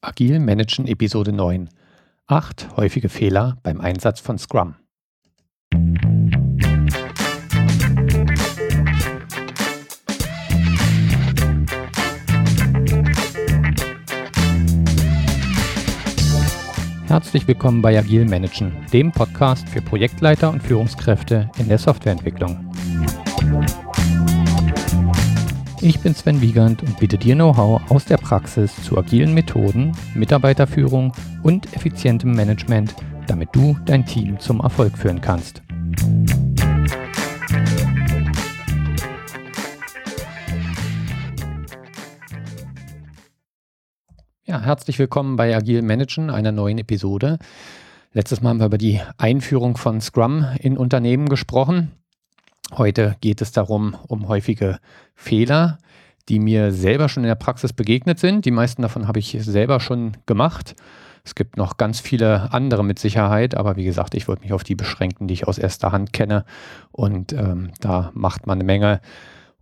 Agil Managen Episode 9. Acht häufige Fehler beim Einsatz von Scrum. Herzlich willkommen bei Agil Managen, dem Podcast für Projektleiter und Führungskräfte in der Softwareentwicklung. Ich bin Sven Wiegand und biete dir Know-how aus der Praxis zu agilen Methoden, Mitarbeiterführung und effizientem Management, damit du dein Team zum Erfolg führen kannst. Ja, herzlich willkommen bei Agil Managen, einer neuen Episode. Letztes Mal haben wir über die Einführung von Scrum in Unternehmen gesprochen. Heute geht es darum, um häufige Fehler, die mir selber schon in der Praxis begegnet sind. Die meisten davon habe ich selber schon gemacht. Es gibt noch ganz viele andere mit Sicherheit, aber wie gesagt, ich würde mich auf die beschränken, die ich aus erster Hand kenne. Und ähm, da macht man eine Menge.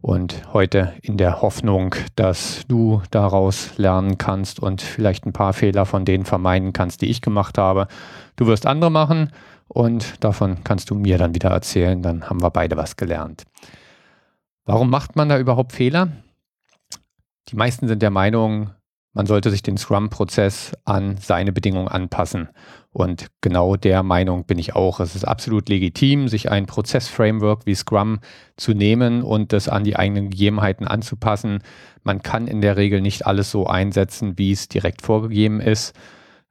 Und heute in der Hoffnung, dass du daraus lernen kannst und vielleicht ein paar Fehler von denen vermeiden kannst, die ich gemacht habe. Du wirst andere machen und davon kannst du mir dann wieder erzählen, dann haben wir beide was gelernt. Warum macht man da überhaupt Fehler? Die meisten sind der Meinung, man sollte sich den Scrum-Prozess an seine Bedingungen anpassen. Und genau der Meinung bin ich auch. Es ist absolut legitim, sich ein Prozessframework wie Scrum zu nehmen und das an die eigenen Gegebenheiten anzupassen. Man kann in der Regel nicht alles so einsetzen, wie es direkt vorgegeben ist.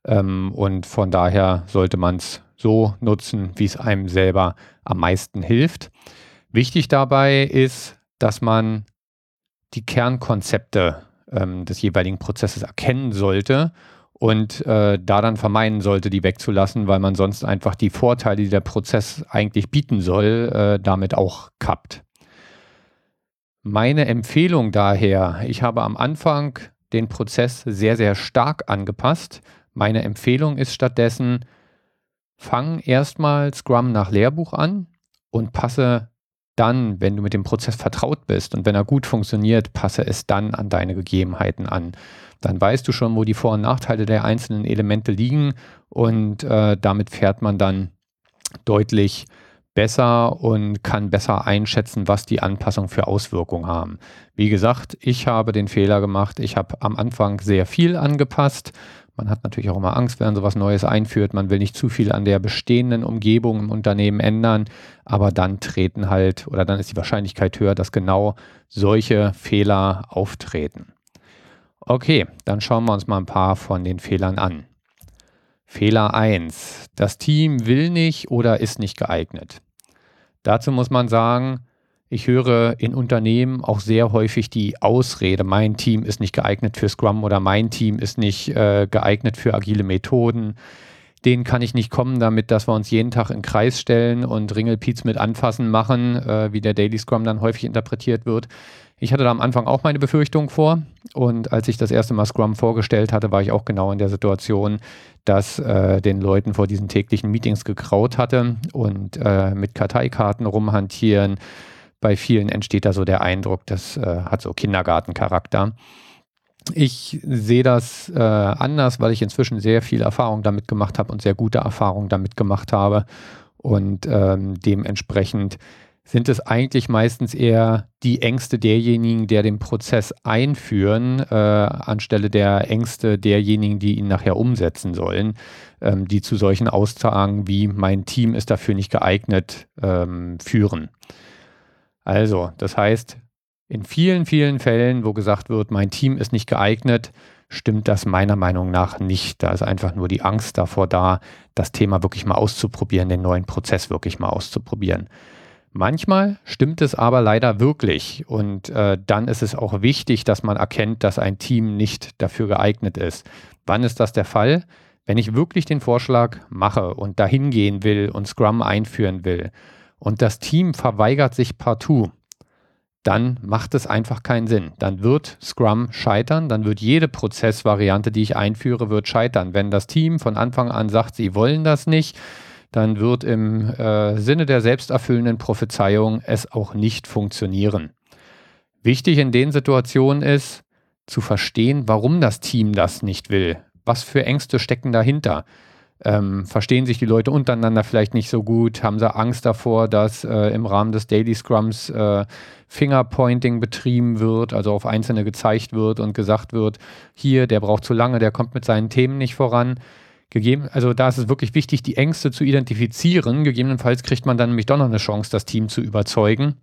Ähm, und von daher sollte man es so nutzen, wie es einem selber am meisten hilft. Wichtig dabei ist, dass man die Kernkonzepte ähm, des jeweiligen Prozesses erkennen sollte und äh, da dann vermeiden sollte, die wegzulassen, weil man sonst einfach die Vorteile, die der Prozess eigentlich bieten soll, äh, damit auch kappt. Meine Empfehlung daher, ich habe am Anfang den Prozess sehr, sehr stark angepasst. Meine Empfehlung ist stattdessen, fang erstmal Scrum nach Lehrbuch an und passe dann, wenn du mit dem Prozess vertraut bist und wenn er gut funktioniert, passe es dann an deine Gegebenheiten an. Dann weißt du schon, wo die Vor- und Nachteile der einzelnen Elemente liegen und äh, damit fährt man dann deutlich besser und kann besser einschätzen, was die Anpassungen für Auswirkungen haben. Wie gesagt, ich habe den Fehler gemacht. Ich habe am Anfang sehr viel angepasst man hat natürlich auch immer Angst, wenn man sowas Neues einführt. Man will nicht zu viel an der bestehenden Umgebung im Unternehmen ändern, aber dann treten halt oder dann ist die Wahrscheinlichkeit höher, dass genau solche Fehler auftreten. Okay, dann schauen wir uns mal ein paar von den Fehlern an. Fehler 1. Das Team will nicht oder ist nicht geeignet. Dazu muss man sagen, ich höre in Unternehmen auch sehr häufig die Ausrede, mein Team ist nicht geeignet für Scrum oder mein Team ist nicht äh, geeignet für agile Methoden. Den kann ich nicht kommen damit, dass wir uns jeden Tag in Kreis stellen und Ringelpiez mit anfassen machen, äh, wie der Daily Scrum dann häufig interpretiert wird. Ich hatte da am Anfang auch meine Befürchtungen vor und als ich das erste Mal Scrum vorgestellt hatte, war ich auch genau in der Situation, dass äh, den Leuten vor diesen täglichen Meetings gekraut hatte und äh, mit Karteikarten rumhantieren, bei vielen entsteht da so der Eindruck, das äh, hat so Kindergartencharakter. Ich sehe das äh, anders, weil ich inzwischen sehr viel Erfahrung damit gemacht habe und sehr gute Erfahrungen damit gemacht habe. Und ähm, dementsprechend sind es eigentlich meistens eher die Ängste derjenigen, der den Prozess einführen, äh, anstelle der Ängste derjenigen, die ihn nachher umsetzen sollen, ähm, die zu solchen Aussagen wie mein Team ist dafür nicht geeignet ähm, führen. Also, das heißt, in vielen, vielen Fällen, wo gesagt wird, mein Team ist nicht geeignet, stimmt das meiner Meinung nach nicht. Da ist einfach nur die Angst davor da, das Thema wirklich mal auszuprobieren, den neuen Prozess wirklich mal auszuprobieren. Manchmal stimmt es aber leider wirklich und äh, dann ist es auch wichtig, dass man erkennt, dass ein Team nicht dafür geeignet ist. Wann ist das der Fall? Wenn ich wirklich den Vorschlag mache und dahin gehen will und Scrum einführen will und das Team verweigert sich partout, dann macht es einfach keinen Sinn. Dann wird Scrum scheitern, dann wird jede Prozessvariante, die ich einführe, wird scheitern. Wenn das Team von Anfang an sagt, sie wollen das nicht, dann wird im äh, Sinne der selbsterfüllenden Prophezeiung es auch nicht funktionieren. Wichtig in den Situationen ist, zu verstehen, warum das Team das nicht will. was für Ängste stecken dahinter? Ähm, verstehen sich die Leute untereinander vielleicht nicht so gut? Haben sie Angst davor, dass äh, im Rahmen des Daily Scrums äh, Fingerpointing betrieben wird, also auf Einzelne gezeigt wird und gesagt wird, hier, der braucht zu lange, der kommt mit seinen Themen nicht voran? Gegeben, also da ist es wirklich wichtig, die Ängste zu identifizieren. Gegebenenfalls kriegt man dann nämlich doch noch eine Chance, das Team zu überzeugen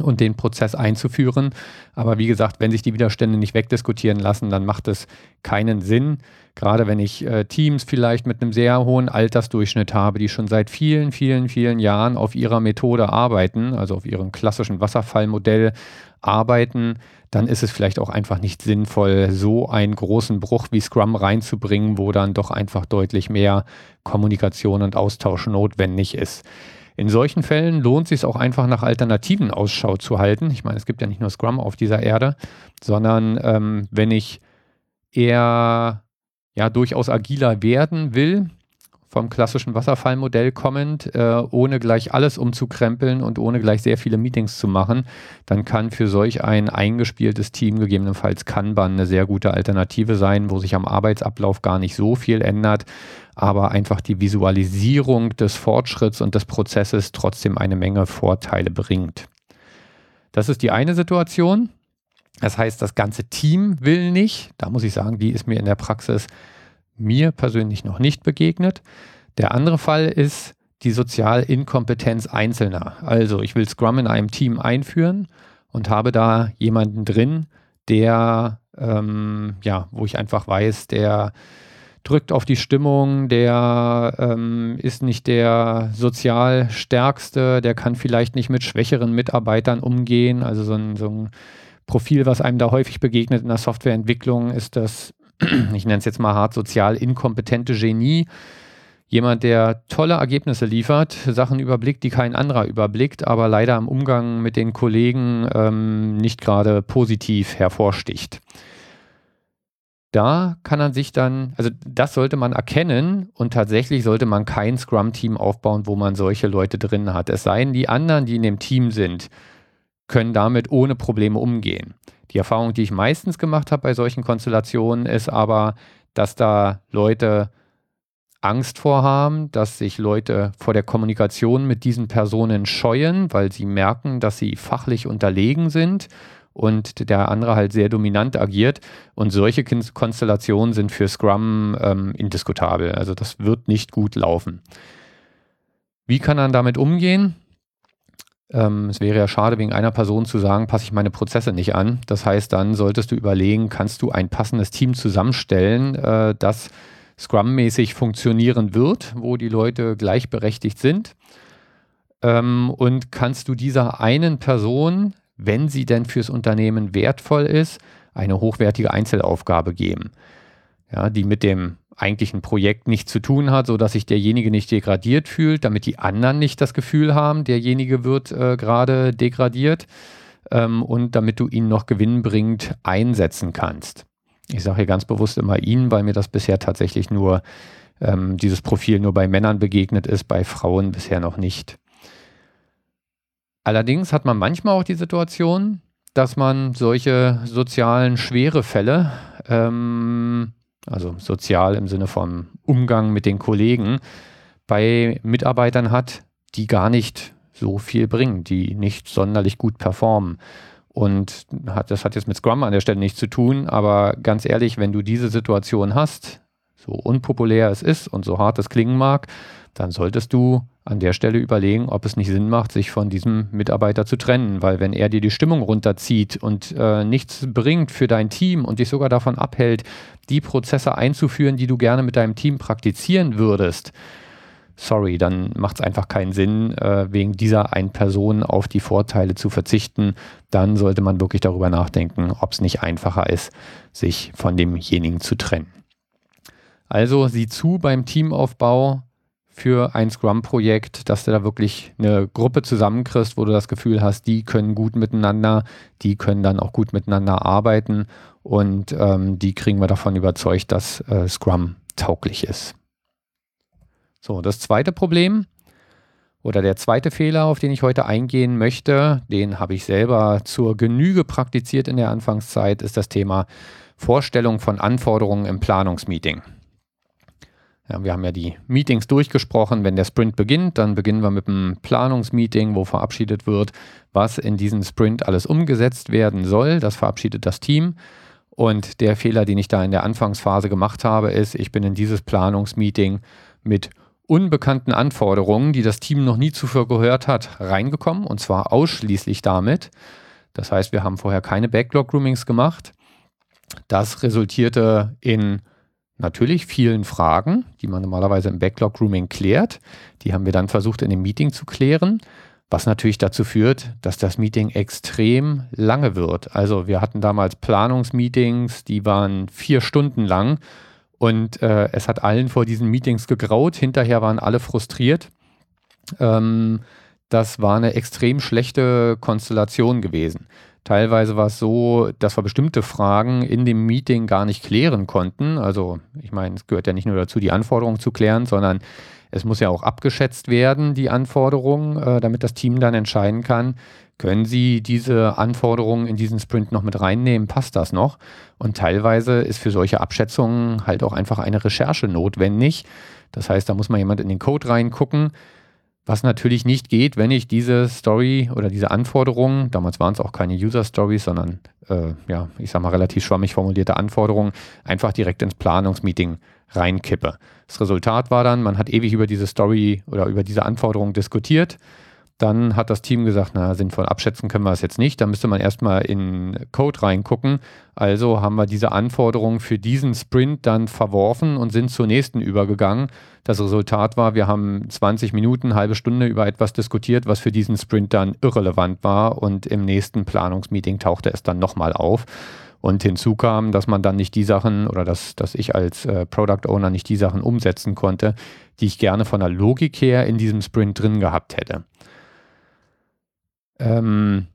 und den Prozess einzuführen. Aber wie gesagt, wenn sich die Widerstände nicht wegdiskutieren lassen, dann macht es keinen Sinn. Gerade wenn ich äh, Teams vielleicht mit einem sehr hohen Altersdurchschnitt habe, die schon seit vielen, vielen, vielen Jahren auf ihrer Methode arbeiten, also auf ihrem klassischen Wasserfallmodell arbeiten, dann ist es vielleicht auch einfach nicht sinnvoll, so einen großen Bruch wie Scrum reinzubringen, wo dann doch einfach deutlich mehr Kommunikation und Austausch notwendig ist. In solchen Fällen lohnt es sich auch einfach nach Alternativen Ausschau zu halten. Ich meine, es gibt ja nicht nur Scrum auf dieser Erde, sondern ähm, wenn ich eher ja durchaus agiler werden will, vom klassischen Wasserfallmodell kommend, äh, ohne gleich alles umzukrempeln und ohne gleich sehr viele Meetings zu machen, dann kann für solch ein eingespieltes Team gegebenenfalls Kanban eine sehr gute Alternative sein, wo sich am Arbeitsablauf gar nicht so viel ändert, aber einfach die Visualisierung des Fortschritts und des Prozesses trotzdem eine Menge Vorteile bringt. Das ist die eine Situation. Das heißt, das ganze Team will nicht. Da muss ich sagen, die ist mir in der Praxis mir persönlich noch nicht begegnet. Der andere Fall ist die Sozialinkompetenz Einzelner. Also ich will Scrum in einem Team einführen und habe da jemanden drin, der, ähm, ja, wo ich einfach weiß, der drückt auf die Stimmung, der ähm, ist nicht der sozial stärkste, der kann vielleicht nicht mit schwächeren Mitarbeitern umgehen. Also so ein, so ein Profil, was einem da häufig begegnet in der Softwareentwicklung, ist das ich nenne es jetzt mal hart sozial inkompetente Genie. Jemand, der tolle Ergebnisse liefert, Sachen überblickt, die kein anderer überblickt, aber leider im Umgang mit den Kollegen ähm, nicht gerade positiv hervorsticht. Da kann man sich dann, also das sollte man erkennen und tatsächlich sollte man kein Scrum-Team aufbauen, wo man solche Leute drin hat. Es seien die anderen, die in dem Team sind, können damit ohne Probleme umgehen. Die Erfahrung, die ich meistens gemacht habe bei solchen Konstellationen, ist aber, dass da Leute Angst vorhaben, dass sich Leute vor der Kommunikation mit diesen Personen scheuen, weil sie merken, dass sie fachlich unterlegen sind und der andere halt sehr dominant agiert. Und solche Konstellationen sind für Scrum ähm, indiskutabel. Also das wird nicht gut laufen. Wie kann man damit umgehen? Ähm, es wäre ja schade, wegen einer Person zu sagen, passe ich meine Prozesse nicht an. Das heißt, dann solltest du überlegen, kannst du ein passendes Team zusammenstellen, äh, das Scrum-mäßig funktionieren wird, wo die Leute gleichberechtigt sind. Ähm, und kannst du dieser einen Person, wenn sie denn fürs Unternehmen wertvoll ist, eine hochwertige Einzelaufgabe geben, ja, die mit dem eigentlichen Projekt nichts zu tun hat, sodass sich derjenige nicht degradiert fühlt, damit die anderen nicht das Gefühl haben, derjenige wird äh, gerade degradiert ähm, und damit du ihn noch gewinnbringend einsetzen kannst. Ich sage hier ganz bewusst immer ihn, weil mir das bisher tatsächlich nur ähm, dieses Profil nur bei Männern begegnet ist, bei Frauen bisher noch nicht. Allerdings hat man manchmal auch die Situation, dass man solche sozialen schwere Fälle ähm, also sozial im Sinne von Umgang mit den Kollegen, bei Mitarbeitern hat, die gar nicht so viel bringen, die nicht sonderlich gut performen. Und hat, das hat jetzt mit Scrum an der Stelle nichts zu tun, aber ganz ehrlich, wenn du diese Situation hast, so unpopulär es ist und so hart es klingen mag, dann solltest du an der Stelle überlegen, ob es nicht Sinn macht, sich von diesem Mitarbeiter zu trennen, weil wenn er dir die Stimmung runterzieht und äh, nichts bringt für dein Team und dich sogar davon abhält, die Prozesse einzuführen, die du gerne mit deinem Team praktizieren würdest, sorry, dann macht es einfach keinen Sinn, äh, wegen dieser einen Person auf die Vorteile zu verzichten. Dann sollte man wirklich darüber nachdenken, ob es nicht einfacher ist, sich von demjenigen zu trennen. Also sieh zu beim Teamaufbau, für ein Scrum-Projekt, dass du da wirklich eine Gruppe zusammenkriegst, wo du das Gefühl hast, die können gut miteinander, die können dann auch gut miteinander arbeiten und ähm, die kriegen wir davon überzeugt, dass äh, Scrum tauglich ist. So, das zweite Problem oder der zweite Fehler, auf den ich heute eingehen möchte, den habe ich selber zur Genüge praktiziert in der Anfangszeit, ist das Thema Vorstellung von Anforderungen im Planungsmeeting. Ja, wir haben ja die Meetings durchgesprochen. Wenn der Sprint beginnt, dann beginnen wir mit einem Planungsmeeting, wo verabschiedet wird, was in diesem Sprint alles umgesetzt werden soll. Das verabschiedet das Team. Und der Fehler, den ich da in der Anfangsphase gemacht habe, ist, ich bin in dieses Planungsmeeting mit unbekannten Anforderungen, die das Team noch nie zuvor gehört hat, reingekommen. Und zwar ausschließlich damit. Das heißt, wir haben vorher keine Backlog-Groomings gemacht. Das resultierte in natürlich vielen Fragen, die man normalerweise im Backlog-Grooming klärt. Die haben wir dann versucht in dem Meeting zu klären, was natürlich dazu führt, dass das Meeting extrem lange wird. Also wir hatten damals Planungsmeetings, die waren vier Stunden lang und äh, es hat allen vor diesen Meetings gegraut. Hinterher waren alle frustriert. Ähm, das war eine extrem schlechte Konstellation gewesen. Teilweise war es so, dass wir bestimmte Fragen in dem Meeting gar nicht klären konnten. Also ich meine, es gehört ja nicht nur dazu, die Anforderungen zu klären, sondern es muss ja auch abgeschätzt werden, die Anforderungen, äh, damit das Team dann entscheiden kann, können Sie diese Anforderungen in diesen Sprint noch mit reinnehmen? Passt das noch? Und teilweise ist für solche Abschätzungen halt auch einfach eine Recherche notwendig. Das heißt, da muss man jemand in den Code reingucken was natürlich nicht geht, wenn ich diese Story oder diese Anforderungen, damals waren es auch keine User Stories, sondern äh, ja, ich sag mal relativ schwammig formulierte Anforderungen, einfach direkt ins Planungsmeeting reinkippe. Das Resultat war dann, man hat ewig über diese Story oder über diese Anforderungen diskutiert dann hat das Team gesagt, na, sinnvoll abschätzen können wir es jetzt nicht. Da müsste man erstmal in Code reingucken. Also haben wir diese Anforderungen für diesen Sprint dann verworfen und sind zur nächsten übergegangen. Das Resultat war, wir haben 20 Minuten, halbe Stunde über etwas diskutiert, was für diesen Sprint dann irrelevant war. Und im nächsten Planungsmeeting tauchte es dann nochmal auf. Und hinzu kam, dass man dann nicht die Sachen oder dass, dass ich als äh, Product Owner nicht die Sachen umsetzen konnte, die ich gerne von der Logik her in diesem Sprint drin gehabt hätte. Ähm,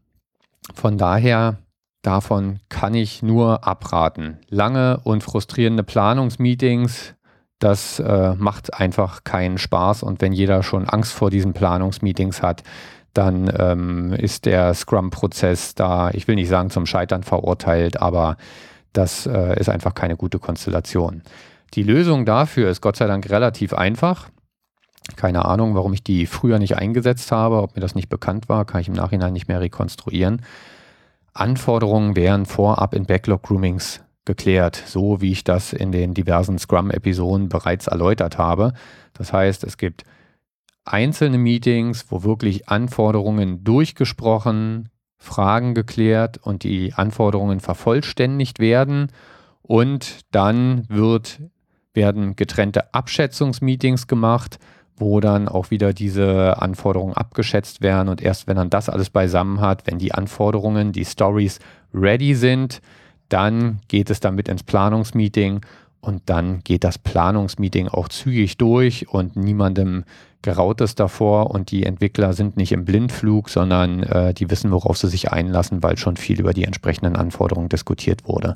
von daher, davon kann ich nur abraten. Lange und frustrierende Planungsmeetings, das äh, macht einfach keinen Spaß. Und wenn jeder schon Angst vor diesen Planungsmeetings hat, dann ähm, ist der Scrum-Prozess da, ich will nicht sagen zum Scheitern verurteilt, aber das äh, ist einfach keine gute Konstellation. Die Lösung dafür ist Gott sei Dank relativ einfach. Keine Ahnung, warum ich die früher nicht eingesetzt habe, ob mir das nicht bekannt war, kann ich im Nachhinein nicht mehr rekonstruieren. Anforderungen wären vorab in Backlog-Groomings geklärt, so wie ich das in den diversen Scrum-Episoden bereits erläutert habe. Das heißt, es gibt einzelne Meetings, wo wirklich Anforderungen durchgesprochen, Fragen geklärt und die Anforderungen vervollständigt werden. Und dann wird, werden getrennte Abschätzungsmeetings gemacht, wo dann auch wieder diese Anforderungen abgeschätzt werden. Und erst wenn man das alles beisammen hat, wenn die Anforderungen, die Stories ready sind, dann geht es damit ins Planungsmeeting und dann geht das Planungsmeeting auch zügig durch und niemandem geraut es davor und die Entwickler sind nicht im Blindflug, sondern äh, die wissen, worauf sie sich einlassen, weil schon viel über die entsprechenden Anforderungen diskutiert wurde.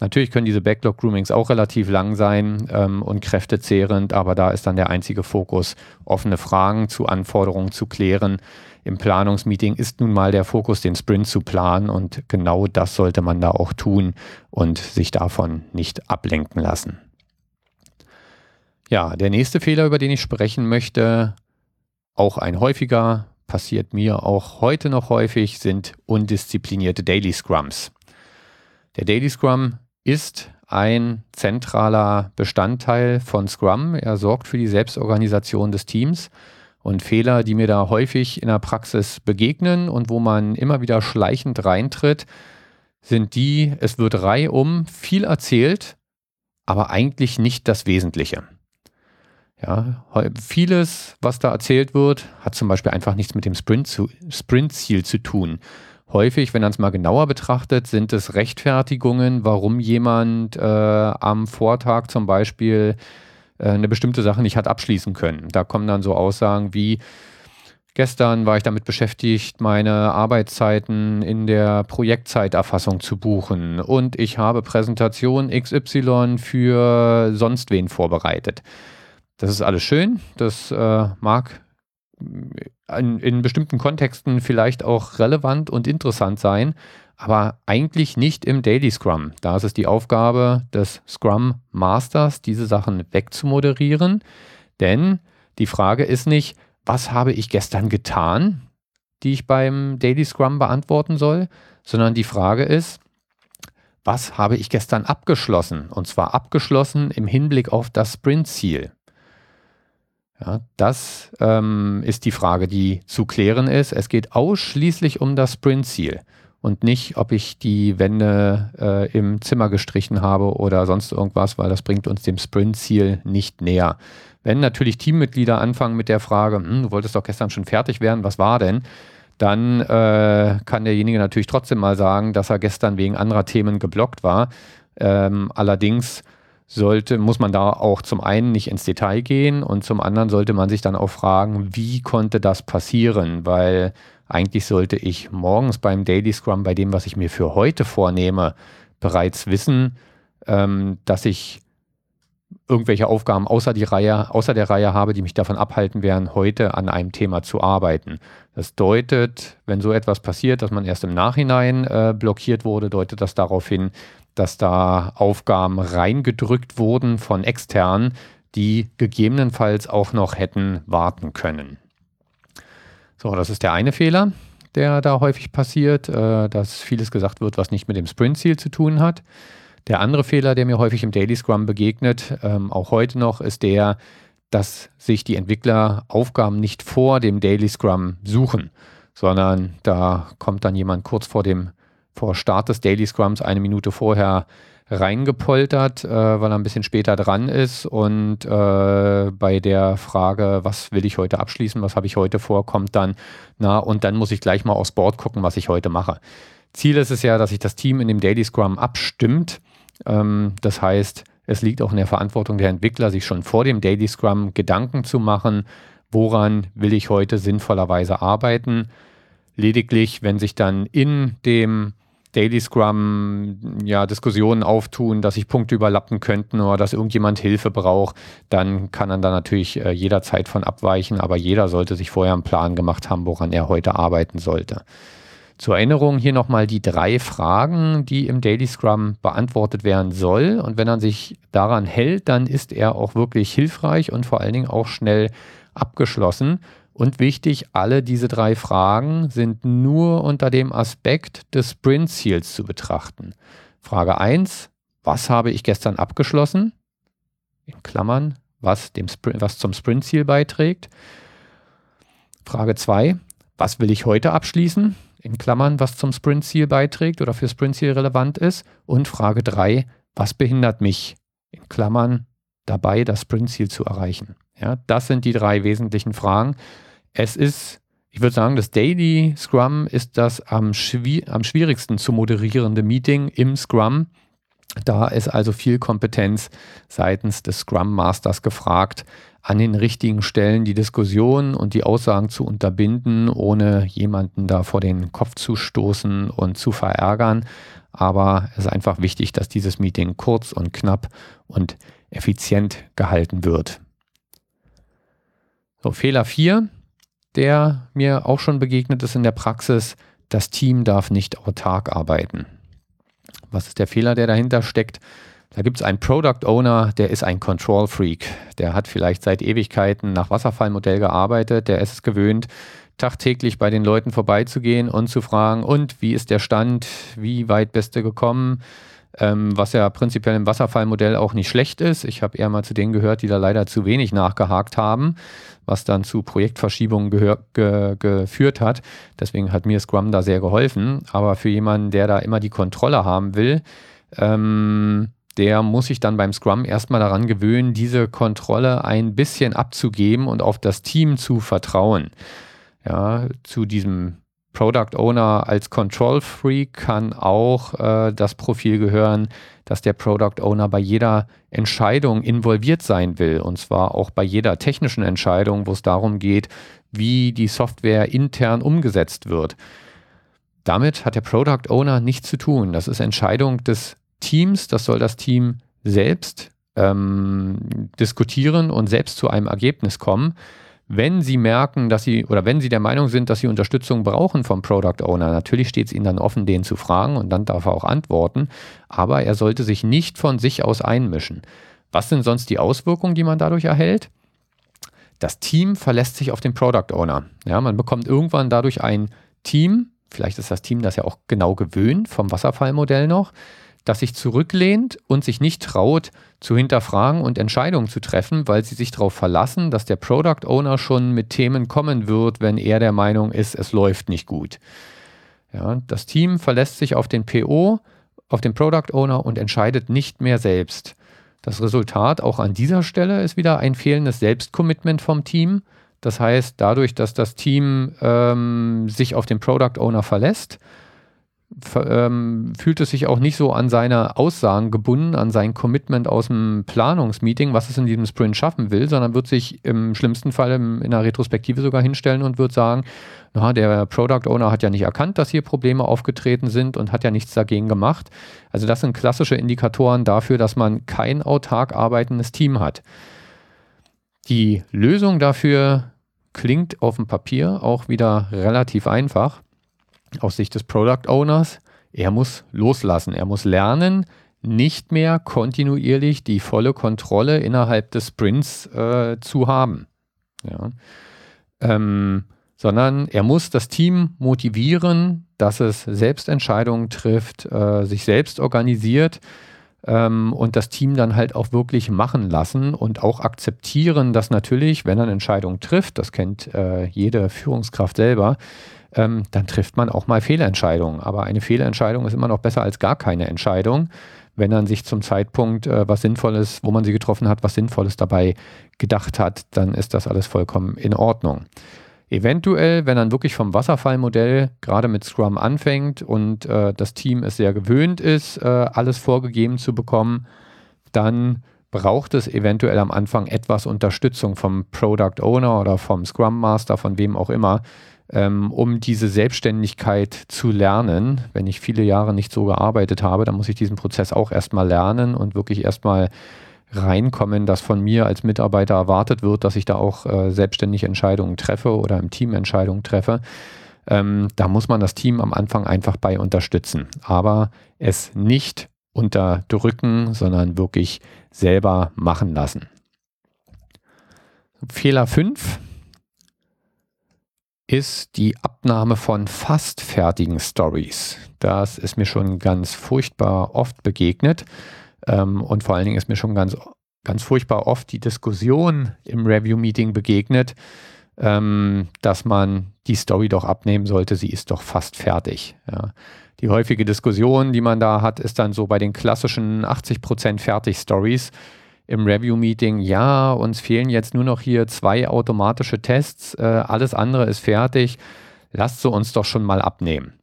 Natürlich können diese Backlog-Groomings auch relativ lang sein ähm, und kräftezehrend, aber da ist dann der einzige Fokus, offene Fragen zu Anforderungen zu klären. Im Planungsmeeting ist nun mal der Fokus, den Sprint zu planen und genau das sollte man da auch tun und sich davon nicht ablenken lassen. Ja, der nächste Fehler, über den ich sprechen möchte, auch ein häufiger, passiert mir auch heute noch häufig, sind undisziplinierte Daily Scrums. Der Daily Scrum ist ein zentraler Bestandteil von Scrum. Er sorgt für die Selbstorganisation des Teams. Und Fehler, die mir da häufig in der Praxis begegnen und wo man immer wieder schleichend reintritt, sind die, es wird reihum viel erzählt, aber eigentlich nicht das Wesentliche. Ja, vieles, was da erzählt wird, hat zum Beispiel einfach nichts mit dem Sprint-Ziel zu, Sprint zu tun. Häufig, wenn man es mal genauer betrachtet, sind es Rechtfertigungen, warum jemand äh, am Vortag zum Beispiel äh, eine bestimmte Sache nicht hat abschließen können. Da kommen dann so Aussagen wie, Gestern war ich damit beschäftigt, meine Arbeitszeiten in der Projektzeiterfassung zu buchen und ich habe Präsentation XY für sonst wen vorbereitet. Das ist alles schön, das äh, mag in, in bestimmten Kontexten vielleicht auch relevant und interessant sein, aber eigentlich nicht im Daily Scrum. Da ist es die Aufgabe des Scrum Masters, diese Sachen wegzumoderieren. Denn die Frage ist nicht, was habe ich gestern getan, die ich beim Daily Scrum beantworten soll, sondern die Frage ist, was habe ich gestern abgeschlossen? Und zwar abgeschlossen im Hinblick auf das Sprint-Ziel. Ja, das ähm, ist die Frage, die zu klären ist. Es geht ausschließlich um das Sprint-Ziel und nicht, ob ich die Wände äh, im Zimmer gestrichen habe oder sonst irgendwas, weil das bringt uns dem Sprint-Ziel nicht näher. Wenn natürlich Teammitglieder anfangen mit der Frage, hm, du wolltest doch gestern schon fertig werden, was war denn? Dann äh, kann derjenige natürlich trotzdem mal sagen, dass er gestern wegen anderer Themen geblockt war. Ähm, allerdings sollte, muss man da auch zum einen nicht ins Detail gehen und zum anderen sollte man sich dann auch fragen, wie konnte das passieren? Weil eigentlich sollte ich morgens beim Daily Scrum, bei dem, was ich mir für heute vornehme, bereits wissen, ähm, dass ich irgendwelche Aufgaben außer, die Reihe, außer der Reihe habe, die mich davon abhalten werden, heute an einem Thema zu arbeiten. Das deutet, wenn so etwas passiert, dass man erst im Nachhinein äh, blockiert wurde, deutet das darauf hin, dass da Aufgaben reingedrückt wurden von externen, die gegebenenfalls auch noch hätten warten können. So, das ist der eine Fehler, der da häufig passiert, äh, dass vieles gesagt wird, was nicht mit dem Sprint-Ziel zu tun hat. Der andere Fehler, der mir häufig im Daily Scrum begegnet, ähm, auch heute noch, ist der, dass sich die Entwickler Aufgaben nicht vor dem Daily Scrum suchen, sondern da kommt dann jemand kurz vor dem vor Start des Daily Scrums eine Minute vorher reingepoltert, äh, weil er ein bisschen später dran ist. Und äh, bei der Frage, was will ich heute abschließen, was habe ich heute vor, kommt dann, na, und dann muss ich gleich mal aufs Board gucken, was ich heute mache. Ziel ist es ja, dass sich das Team in dem Daily Scrum abstimmt. Ähm, das heißt, es liegt auch in der Verantwortung der Entwickler, sich schon vor dem Daily Scrum Gedanken zu machen, woran will ich heute sinnvollerweise arbeiten. Lediglich, wenn sich dann in dem Daily Scrum ja, Diskussionen auftun, dass sich Punkte überlappen könnten oder dass irgendjemand Hilfe braucht, dann kann man da natürlich äh, jederzeit von abweichen, aber jeder sollte sich vorher einen Plan gemacht haben, woran er heute arbeiten sollte. Zur Erinnerung hier nochmal die drei Fragen, die im Daily Scrum beantwortet werden soll. Und wenn er sich daran hält, dann ist er auch wirklich hilfreich und vor allen Dingen auch schnell abgeschlossen. Und wichtig, alle diese drei Fragen sind nur unter dem Aspekt des Sprint-Ziels zu betrachten. Frage 1, was habe ich gestern abgeschlossen? In Klammern, was, dem Sprint, was zum Sprint-Ziel beiträgt. Frage 2, was will ich heute abschließen? In Klammern, was zum Sprint-Ziel beiträgt oder für Sprint-Ziel relevant ist. Und Frage 3, was behindert mich? In Klammern, dabei das Sprint-Ziel zu erreichen. Ja, das sind die drei wesentlichen Fragen. Es ist, ich würde sagen, das Daily Scrum ist das am, schwi am schwierigsten zu moderierende Meeting im Scrum. Da ist also viel Kompetenz seitens des Scrum Masters gefragt, an den richtigen Stellen die Diskussion und die Aussagen zu unterbinden, ohne jemanden da vor den Kopf zu stoßen und zu verärgern. Aber es ist einfach wichtig, dass dieses Meeting kurz und knapp und effizient gehalten wird. So, Fehler 4 der mir auch schon begegnet ist in der Praxis, das Team darf nicht autark arbeiten. Was ist der Fehler, der dahinter steckt? Da gibt es einen Product Owner, der ist ein Control Freak. Der hat vielleicht seit Ewigkeiten nach Wasserfallmodell gearbeitet, der ist es gewöhnt, tagtäglich bei den Leuten vorbeizugehen und zu fragen, und wie ist der Stand, wie weit bist du gekommen? ähm, was ja prinzipiell im Wasserfallmodell auch nicht schlecht ist. Ich habe eher mal zu denen gehört, die da leider zu wenig nachgehakt haben, was dann zu Projektverschiebungen ge geführt hat. Deswegen hat mir Scrum da sehr geholfen. Aber für jemanden, der da immer die Kontrolle haben will, ähm, der muss sich dann beim Scrum erstmal daran gewöhnen, diese Kontrolle ein bisschen abzugeben und auf das Team zu vertrauen. Ja, zu diesem Product Owner als Control Freak kann auch äh, das Profil gehören, dass der Product Owner bei jeder Entscheidung involviert sein will. Und zwar auch bei jeder technischen Entscheidung, wo es darum geht, wie die Software intern umgesetzt wird. Damit hat der Product Owner nichts zu tun. Das ist Entscheidung des Teams. Das soll das Team selbst ähm, diskutieren und selbst zu einem Ergebnis kommen. Wenn sie merken, dass sie oder wenn sie der Meinung sind, dass sie Unterstützung brauchen vom Product Owner, natürlich steht es ihnen dann offen, den zu fragen und dann darf er auch antworten, aber er sollte sich nicht von sich aus einmischen. Was sind sonst die Auswirkungen, die man dadurch erhält? Das Team verlässt sich auf den Product Owner. Ja, man bekommt irgendwann dadurch ein Team, vielleicht ist das Team das ja auch genau gewöhnt vom Wasserfallmodell noch, das sich zurücklehnt und sich nicht traut, zu hinterfragen und Entscheidungen zu treffen, weil sie sich darauf verlassen, dass der Product Owner schon mit Themen kommen wird, wenn er der Meinung ist, es läuft nicht gut. Ja, das Team verlässt sich auf den PO, auf den Product Owner und entscheidet nicht mehr selbst. Das Resultat auch an dieser Stelle ist wieder ein fehlendes Selbstcommitment vom Team. Das heißt, dadurch, dass das Team ähm, sich auf den Product Owner verlässt, ähm, fühlt es sich auch nicht so an seine Aussagen gebunden, an sein Commitment aus dem Planungsmeeting, was es in diesem Sprint schaffen will, sondern wird sich im schlimmsten Fall im, in der Retrospektive sogar hinstellen und wird sagen, na, der Product Owner hat ja nicht erkannt, dass hier Probleme aufgetreten sind und hat ja nichts dagegen gemacht. Also das sind klassische Indikatoren dafür, dass man kein autark arbeitendes Team hat. Die Lösung dafür klingt auf dem Papier auch wieder relativ einfach aus Sicht des Product Owners, er muss loslassen. Er muss lernen, nicht mehr kontinuierlich die volle Kontrolle innerhalb des Sprints äh, zu haben. Ja. Ähm, sondern er muss das Team motivieren, dass es selbst Entscheidungen trifft, äh, sich selbst organisiert ähm, und das Team dann halt auch wirklich machen lassen und auch akzeptieren, dass natürlich, wenn er eine Entscheidung trifft, das kennt äh, jede Führungskraft selber, ähm, dann trifft man auch mal Fehlentscheidungen. Aber eine Fehlentscheidung ist immer noch besser als gar keine Entscheidung, wenn man sich zum Zeitpunkt äh, was Sinnvolles, wo man sie getroffen hat, was Sinnvolles dabei gedacht hat, dann ist das alles vollkommen in Ordnung. Eventuell, wenn man wirklich vom Wasserfallmodell gerade mit Scrum anfängt und äh, das Team es sehr gewöhnt ist, äh, alles vorgegeben zu bekommen, dann braucht es eventuell am Anfang etwas Unterstützung vom Product Owner oder vom Scrum Master, von wem auch immer, ähm, um diese Selbstständigkeit zu lernen. Wenn ich viele Jahre nicht so gearbeitet habe, dann muss ich diesen Prozess auch erstmal lernen und wirklich erstmal reinkommen, dass von mir als Mitarbeiter erwartet wird, dass ich da auch äh, selbstständig Entscheidungen treffe oder im Team Entscheidungen treffe. Ähm, da muss man das Team am Anfang einfach bei unterstützen, aber es nicht unterdrücken, sondern wirklich selber machen lassen. Fehler 5 ist die Abnahme von fast fertigen Stories. Das ist mir schon ganz furchtbar oft begegnet. Ähm, und vor allen Dingen ist mir schon ganz, ganz furchtbar oft die Diskussion im Review-Meeting begegnet, ähm, dass man die Story doch abnehmen sollte, sie ist doch fast fertig. Ja. Die häufige Diskussion, die man da hat, ist dann so bei den klassischen 80% Fertig-Stories im Review-Meeting, ja, uns fehlen jetzt nur noch hier zwei automatische Tests, äh, alles andere ist fertig, lasst sie uns doch schon mal abnehmen.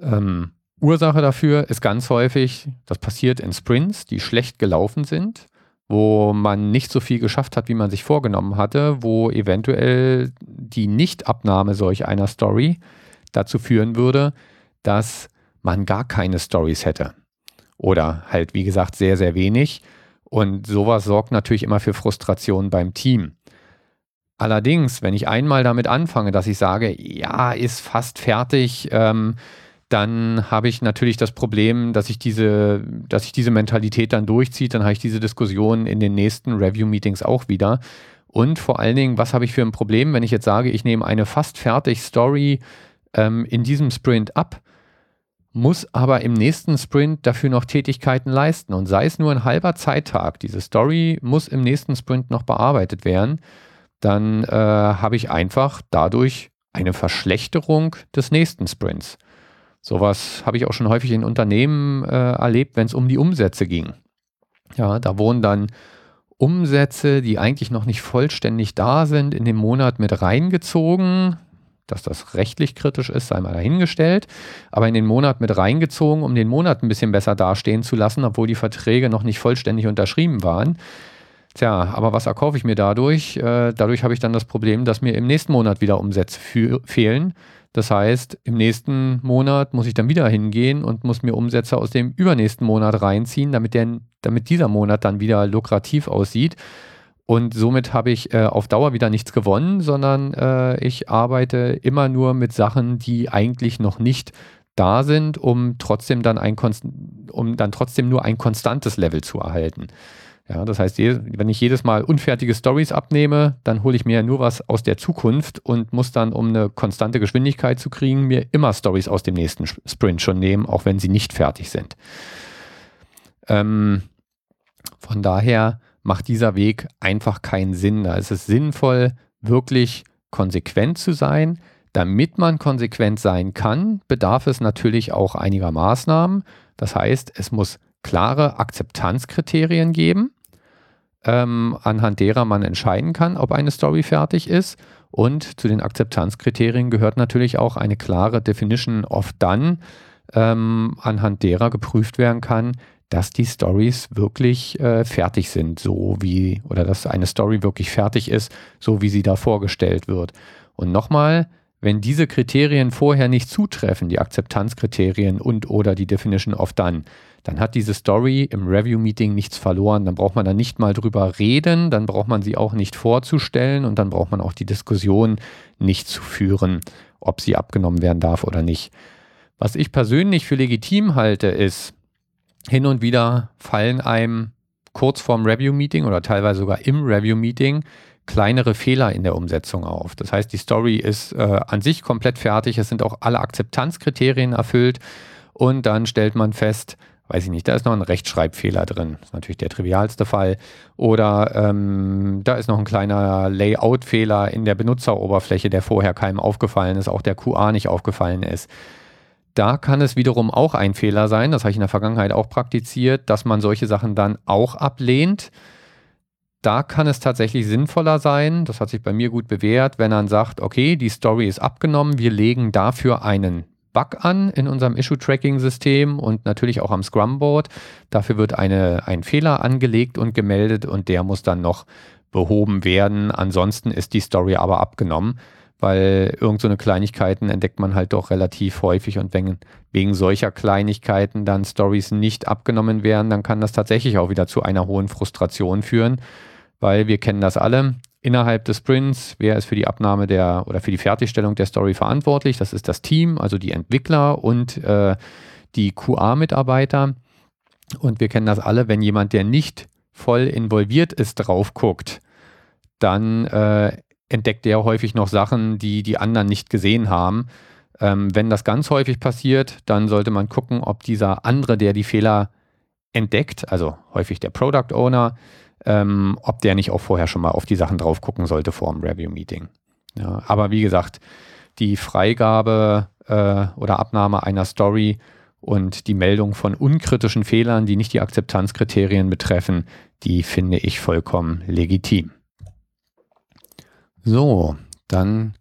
Ähm, Ursache dafür ist ganz häufig, das passiert in Sprints, die schlecht gelaufen sind, wo man nicht so viel geschafft hat, wie man sich vorgenommen hatte, wo eventuell die Nichtabnahme solch einer Story dazu führen würde, dass man gar keine Stories hätte. Oder halt, wie gesagt, sehr, sehr wenig und sowas sorgt natürlich immer für Frustration beim Team. Allerdings, wenn ich einmal damit anfange, dass ich sage, ja, ist fast fertig, ähm, dann habe ich natürlich das Problem, dass ich diese, dass ich diese Mentalität dann durchziehe, dann habe ich diese Diskussion in den nächsten Review-Meetings auch wieder. Und vor allen Dingen, was habe ich für ein Problem, wenn ich jetzt sage, ich nehme eine fast fertig Story ähm, in diesem Sprint ab muss aber im nächsten Sprint dafür noch Tätigkeiten leisten. Und sei es nur ein halber Zeittag, diese Story muss im nächsten Sprint noch bearbeitet werden, dann äh, habe ich einfach dadurch eine Verschlechterung des nächsten Sprints. Sowas habe ich auch schon häufig in Unternehmen äh, erlebt, wenn es um die Umsätze ging. Ja, da wurden dann Umsätze, die eigentlich noch nicht vollständig da sind, in den Monat mit reingezogen. Dass das rechtlich kritisch ist, sei mal dahingestellt, aber in den Monat mit reingezogen, um den Monat ein bisschen besser dastehen zu lassen, obwohl die Verträge noch nicht vollständig unterschrieben waren. Tja, aber was erkaufe ich mir dadurch? Äh, dadurch habe ich dann das Problem, dass mir im nächsten Monat wieder Umsätze fehlen. Das heißt, im nächsten Monat muss ich dann wieder hingehen und muss mir Umsätze aus dem übernächsten Monat reinziehen, damit, der, damit dieser Monat dann wieder lukrativ aussieht. Und somit habe ich äh, auf Dauer wieder nichts gewonnen, sondern äh, ich arbeite immer nur mit Sachen, die eigentlich noch nicht da sind, um trotzdem dann ein um dann trotzdem nur ein konstantes Level zu erhalten. Ja, das heißt, wenn ich jedes Mal unfertige Stories abnehme, dann hole ich mir nur was aus der Zukunft und muss dann, um eine konstante Geschwindigkeit zu kriegen, mir immer Stories aus dem nächsten Sprint schon nehmen, auch wenn sie nicht fertig sind. Ähm, von daher macht dieser Weg einfach keinen Sinn. Da ist es sinnvoll, wirklich konsequent zu sein. Damit man konsequent sein kann, bedarf es natürlich auch einiger Maßnahmen. Das heißt, es muss klare Akzeptanzkriterien geben, ähm, anhand derer man entscheiden kann, ob eine Story fertig ist. Und zu den Akzeptanzkriterien gehört natürlich auch eine klare Definition of Done, ähm, anhand derer geprüft werden kann, dass die Stories wirklich äh, fertig sind, so wie, oder dass eine Story wirklich fertig ist, so wie sie da vorgestellt wird. Und nochmal, wenn diese Kriterien vorher nicht zutreffen, die Akzeptanzkriterien und oder die Definition of Done, dann hat diese Story im Review-Meeting nichts verloren. Dann braucht man da nicht mal drüber reden, dann braucht man sie auch nicht vorzustellen und dann braucht man auch die Diskussion nicht zu führen, ob sie abgenommen werden darf oder nicht. Was ich persönlich für legitim halte, ist, hin und wieder fallen einem kurz vorm Review-Meeting oder teilweise sogar im Review-Meeting kleinere Fehler in der Umsetzung auf. Das heißt, die Story ist äh, an sich komplett fertig, es sind auch alle Akzeptanzkriterien erfüllt und dann stellt man fest, weiß ich nicht, da ist noch ein Rechtschreibfehler drin. Das ist natürlich der trivialste Fall. Oder ähm, da ist noch ein kleiner Layout-Fehler in der Benutzeroberfläche, der vorher keinem aufgefallen ist, auch der QA nicht aufgefallen ist. Da kann es wiederum auch ein Fehler sein, das habe ich in der Vergangenheit auch praktiziert, dass man solche Sachen dann auch ablehnt. Da kann es tatsächlich sinnvoller sein, das hat sich bei mir gut bewährt, wenn man sagt, okay, die Story ist abgenommen, wir legen dafür einen Bug an in unserem Issue-Tracking-System und natürlich auch am Scrum-Board. Dafür wird eine, ein Fehler angelegt und gemeldet und der muss dann noch behoben werden. Ansonsten ist die Story aber abgenommen, weil irgend so Kleinigkeiten entdeckt man halt doch relativ häufig und wenn wegen solcher Kleinigkeiten dann Stories nicht abgenommen werden, dann kann das tatsächlich auch wieder zu einer hohen Frustration führen, weil wir kennen das alle innerhalb des Sprints, wer ist für die Abnahme der oder für die Fertigstellung der Story verantwortlich? Das ist das Team, also die Entwickler und äh, die QA-Mitarbeiter. Und wir kennen das alle, wenn jemand, der nicht voll involviert ist, drauf guckt, dann äh, entdeckt der häufig noch Sachen, die die anderen nicht gesehen haben. Ähm, wenn das ganz häufig passiert, dann sollte man gucken, ob dieser andere, der die Fehler entdeckt, also häufig der Product Owner, ähm, ob der nicht auch vorher schon mal auf die Sachen drauf gucken sollte vor dem Review-Meeting. Ja, aber wie gesagt, die Freigabe äh, oder Abnahme einer Story und die Meldung von unkritischen Fehlern, die nicht die Akzeptanzkriterien betreffen, die finde ich vollkommen legitim. So, dann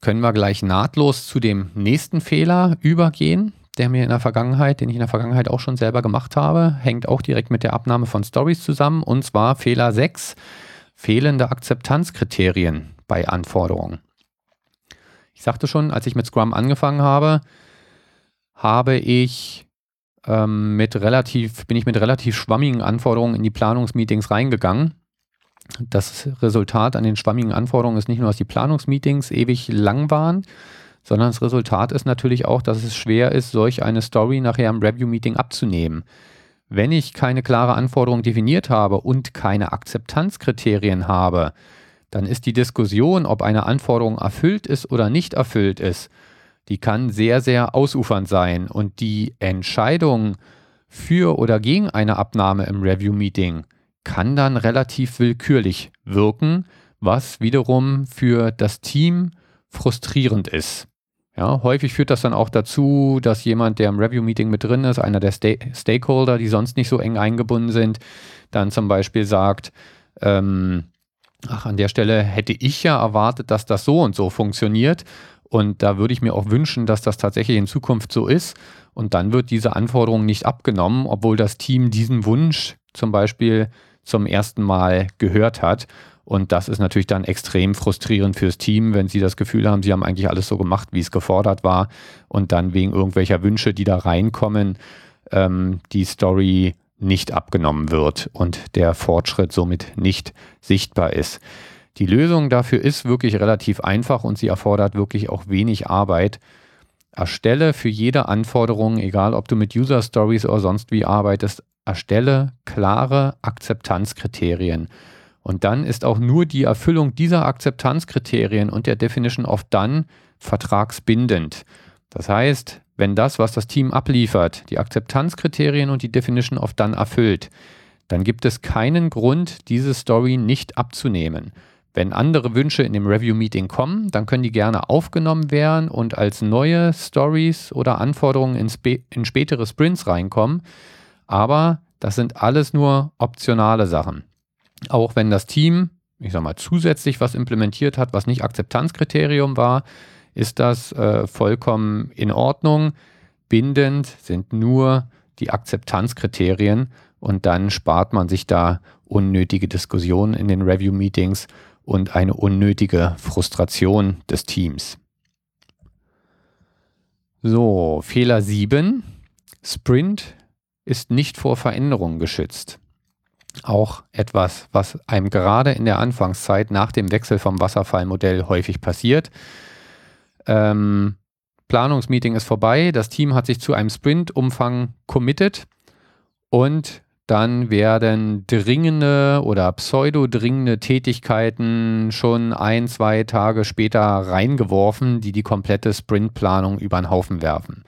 können wir gleich nahtlos zu dem nächsten Fehler übergehen der mir in der Vergangenheit, den ich in der Vergangenheit auch schon selber gemacht habe, hängt auch direkt mit der Abnahme von Stories zusammen. Und zwar Fehler 6, fehlende Akzeptanzkriterien bei Anforderungen. Ich sagte schon, als ich mit Scrum angefangen habe, habe ich ähm, mit relativ, bin ich mit relativ schwammigen Anforderungen in die Planungsmeetings reingegangen. Das Resultat an den schwammigen Anforderungen ist nicht nur, dass die Planungsmeetings ewig lang waren, sondern das Resultat ist natürlich auch, dass es schwer ist, solch eine Story nachher im Review-Meeting abzunehmen. Wenn ich keine klare Anforderung definiert habe und keine Akzeptanzkriterien habe, dann ist die Diskussion, ob eine Anforderung erfüllt ist oder nicht erfüllt ist, die kann sehr, sehr ausufernd sein. Und die Entscheidung für oder gegen eine Abnahme im Review-Meeting kann dann relativ willkürlich wirken, was wiederum für das Team frustrierend ist. Ja, häufig führt das dann auch dazu, dass jemand, der im Review-Meeting mit drin ist, einer der Sta Stakeholder, die sonst nicht so eng eingebunden sind, dann zum Beispiel sagt, ähm, ach, an der Stelle hätte ich ja erwartet, dass das so und so funktioniert. Und da würde ich mir auch wünschen, dass das tatsächlich in Zukunft so ist. Und dann wird diese Anforderung nicht abgenommen, obwohl das Team diesen Wunsch zum Beispiel zum ersten Mal gehört hat. Und das ist natürlich dann extrem frustrierend fürs Team, wenn sie das Gefühl haben, sie haben eigentlich alles so gemacht, wie es gefordert war. Und dann wegen irgendwelcher Wünsche, die da reinkommen, ähm, die Story nicht abgenommen wird und der Fortschritt somit nicht sichtbar ist. Die Lösung dafür ist wirklich relativ einfach und sie erfordert wirklich auch wenig Arbeit. Erstelle für jede Anforderung, egal ob du mit User Stories oder sonst wie arbeitest, erstelle klare Akzeptanzkriterien. Und dann ist auch nur die Erfüllung dieser Akzeptanzkriterien und der Definition of Done vertragsbindend. Das heißt, wenn das, was das Team abliefert, die Akzeptanzkriterien und die Definition of Done erfüllt, dann gibt es keinen Grund, diese Story nicht abzunehmen. Wenn andere Wünsche in dem Review-Meeting kommen, dann können die gerne aufgenommen werden und als neue Stories oder Anforderungen in, in spätere Sprints reinkommen. Aber das sind alles nur optionale Sachen. Auch wenn das Team, ich sag mal, zusätzlich was implementiert hat, was nicht Akzeptanzkriterium war, ist das äh, vollkommen in Ordnung. Bindend sind nur die Akzeptanzkriterien und dann spart man sich da unnötige Diskussionen in den Review-Meetings und eine unnötige Frustration des Teams. So, Fehler 7. Sprint ist nicht vor Veränderungen geschützt. Auch etwas, was einem gerade in der Anfangszeit nach dem Wechsel vom Wasserfallmodell häufig passiert. Ähm, Planungsmeeting ist vorbei, das Team hat sich zu einem Sprint-Umfang committed und dann werden dringende oder pseudo-dringende Tätigkeiten schon ein, zwei Tage später reingeworfen, die die komplette Sprintplanung über den Haufen werfen.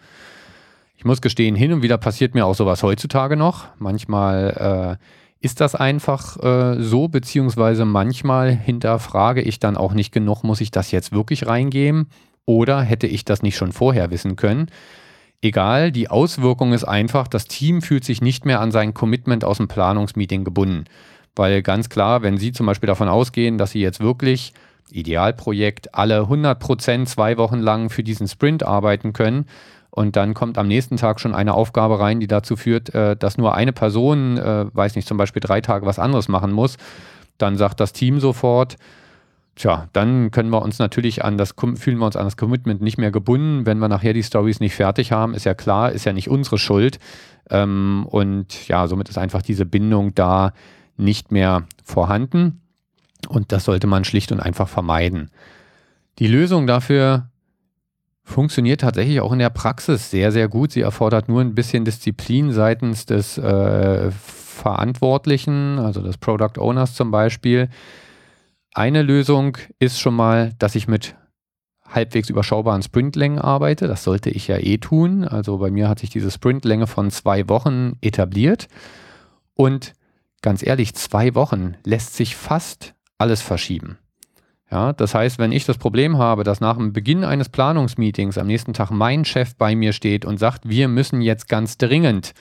Ich muss gestehen, hin und wieder passiert mir auch sowas heutzutage noch. Manchmal äh, ist das einfach äh, so, beziehungsweise manchmal hinterfrage ich dann auch nicht genug, muss ich das jetzt wirklich reingeben oder hätte ich das nicht schon vorher wissen können? Egal, die Auswirkung ist einfach, das Team fühlt sich nicht mehr an sein Commitment aus dem Planungsmeeting gebunden. Weil ganz klar, wenn Sie zum Beispiel davon ausgehen, dass Sie jetzt wirklich Idealprojekt alle 100 Prozent zwei Wochen lang für diesen Sprint arbeiten können und dann kommt am nächsten Tag schon eine Aufgabe rein, die dazu führt, äh, dass nur eine Person, äh, weiß nicht, zum Beispiel drei Tage was anderes machen muss, dann sagt das Team sofort, Tja, dann können wir uns natürlich an das, fühlen wir uns an das Commitment nicht mehr gebunden, wenn wir nachher die Stories nicht fertig haben, ist ja klar, ist ja nicht unsere Schuld. Ähm, und ja, somit ist einfach diese Bindung da nicht mehr vorhanden. Und das sollte man schlicht und einfach vermeiden. Die Lösung dafür funktioniert tatsächlich auch in der Praxis sehr, sehr gut. Sie erfordert nur ein bisschen Disziplin seitens des äh, Verantwortlichen, also des Product Owners zum Beispiel eine Lösung ist schon mal, dass ich mit halbwegs überschaubaren Sprintlängen arbeite. Das sollte ich ja eh tun. Also bei mir hat sich diese Sprintlänge von zwei Wochen etabliert. Und ganz ehrlich, zwei Wochen lässt sich fast alles verschieben. Ja, das heißt, wenn ich das Problem habe, dass nach dem Beginn eines Planungsmeetings am nächsten Tag mein Chef bei mir steht und sagt, wir müssen jetzt ganz dringend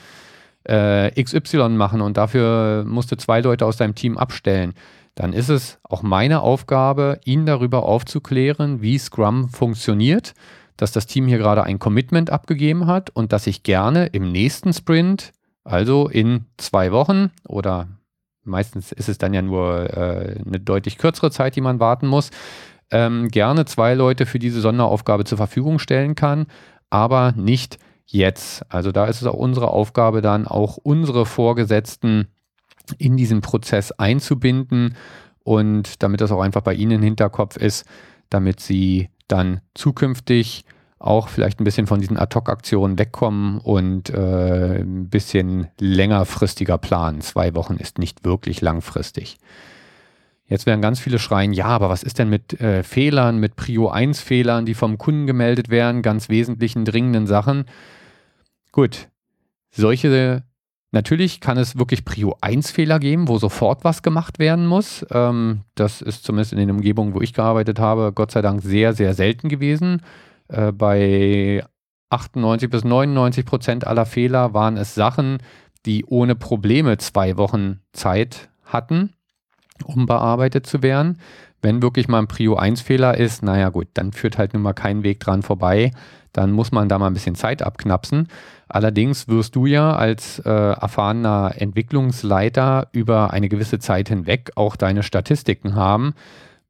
äh, XY machen und dafür musste zwei Leute aus deinem Team abstellen, dann ist es auch meine Aufgabe, ihn darüber aufzuklären, wie Scrum funktioniert, dass das Team hier gerade ein Commitment abgegeben hat und dass ich gerne im nächsten Sprint, also in zwei Wochen oder meistens ist es dann ja nur äh, eine deutlich kürzere Zeit, die man warten muss, ähm, gerne zwei Leute für diese Sonderaufgabe zur Verfügung stellen kann, aber nicht jetzt. Also da ist es auch unsere Aufgabe dann auch unsere Vorgesetzten in diesen Prozess einzubinden und damit das auch einfach bei Ihnen im Hinterkopf ist, damit Sie dann zukünftig auch vielleicht ein bisschen von diesen Ad-Hoc-Aktionen wegkommen und äh, ein bisschen längerfristiger planen. Zwei Wochen ist nicht wirklich langfristig. Jetzt werden ganz viele schreien, ja, aber was ist denn mit äh, Fehlern, mit Prio 1 Fehlern, die vom Kunden gemeldet werden, ganz wesentlichen dringenden Sachen? Gut, solche Natürlich kann es wirklich Prio 1 Fehler geben, wo sofort was gemacht werden muss. Ähm, das ist zumindest in den Umgebungen, wo ich gearbeitet habe, Gott sei Dank sehr, sehr selten gewesen. Äh, bei 98 bis 99 Prozent aller Fehler waren es Sachen, die ohne Probleme zwei Wochen Zeit hatten, um bearbeitet zu werden. Wenn wirklich mal ein Prio 1 Fehler ist, naja gut, dann führt halt nun mal kein Weg dran vorbei. Dann muss man da mal ein bisschen Zeit abknapsen. Allerdings wirst du ja als äh, erfahrener Entwicklungsleiter über eine gewisse Zeit hinweg auch deine Statistiken haben,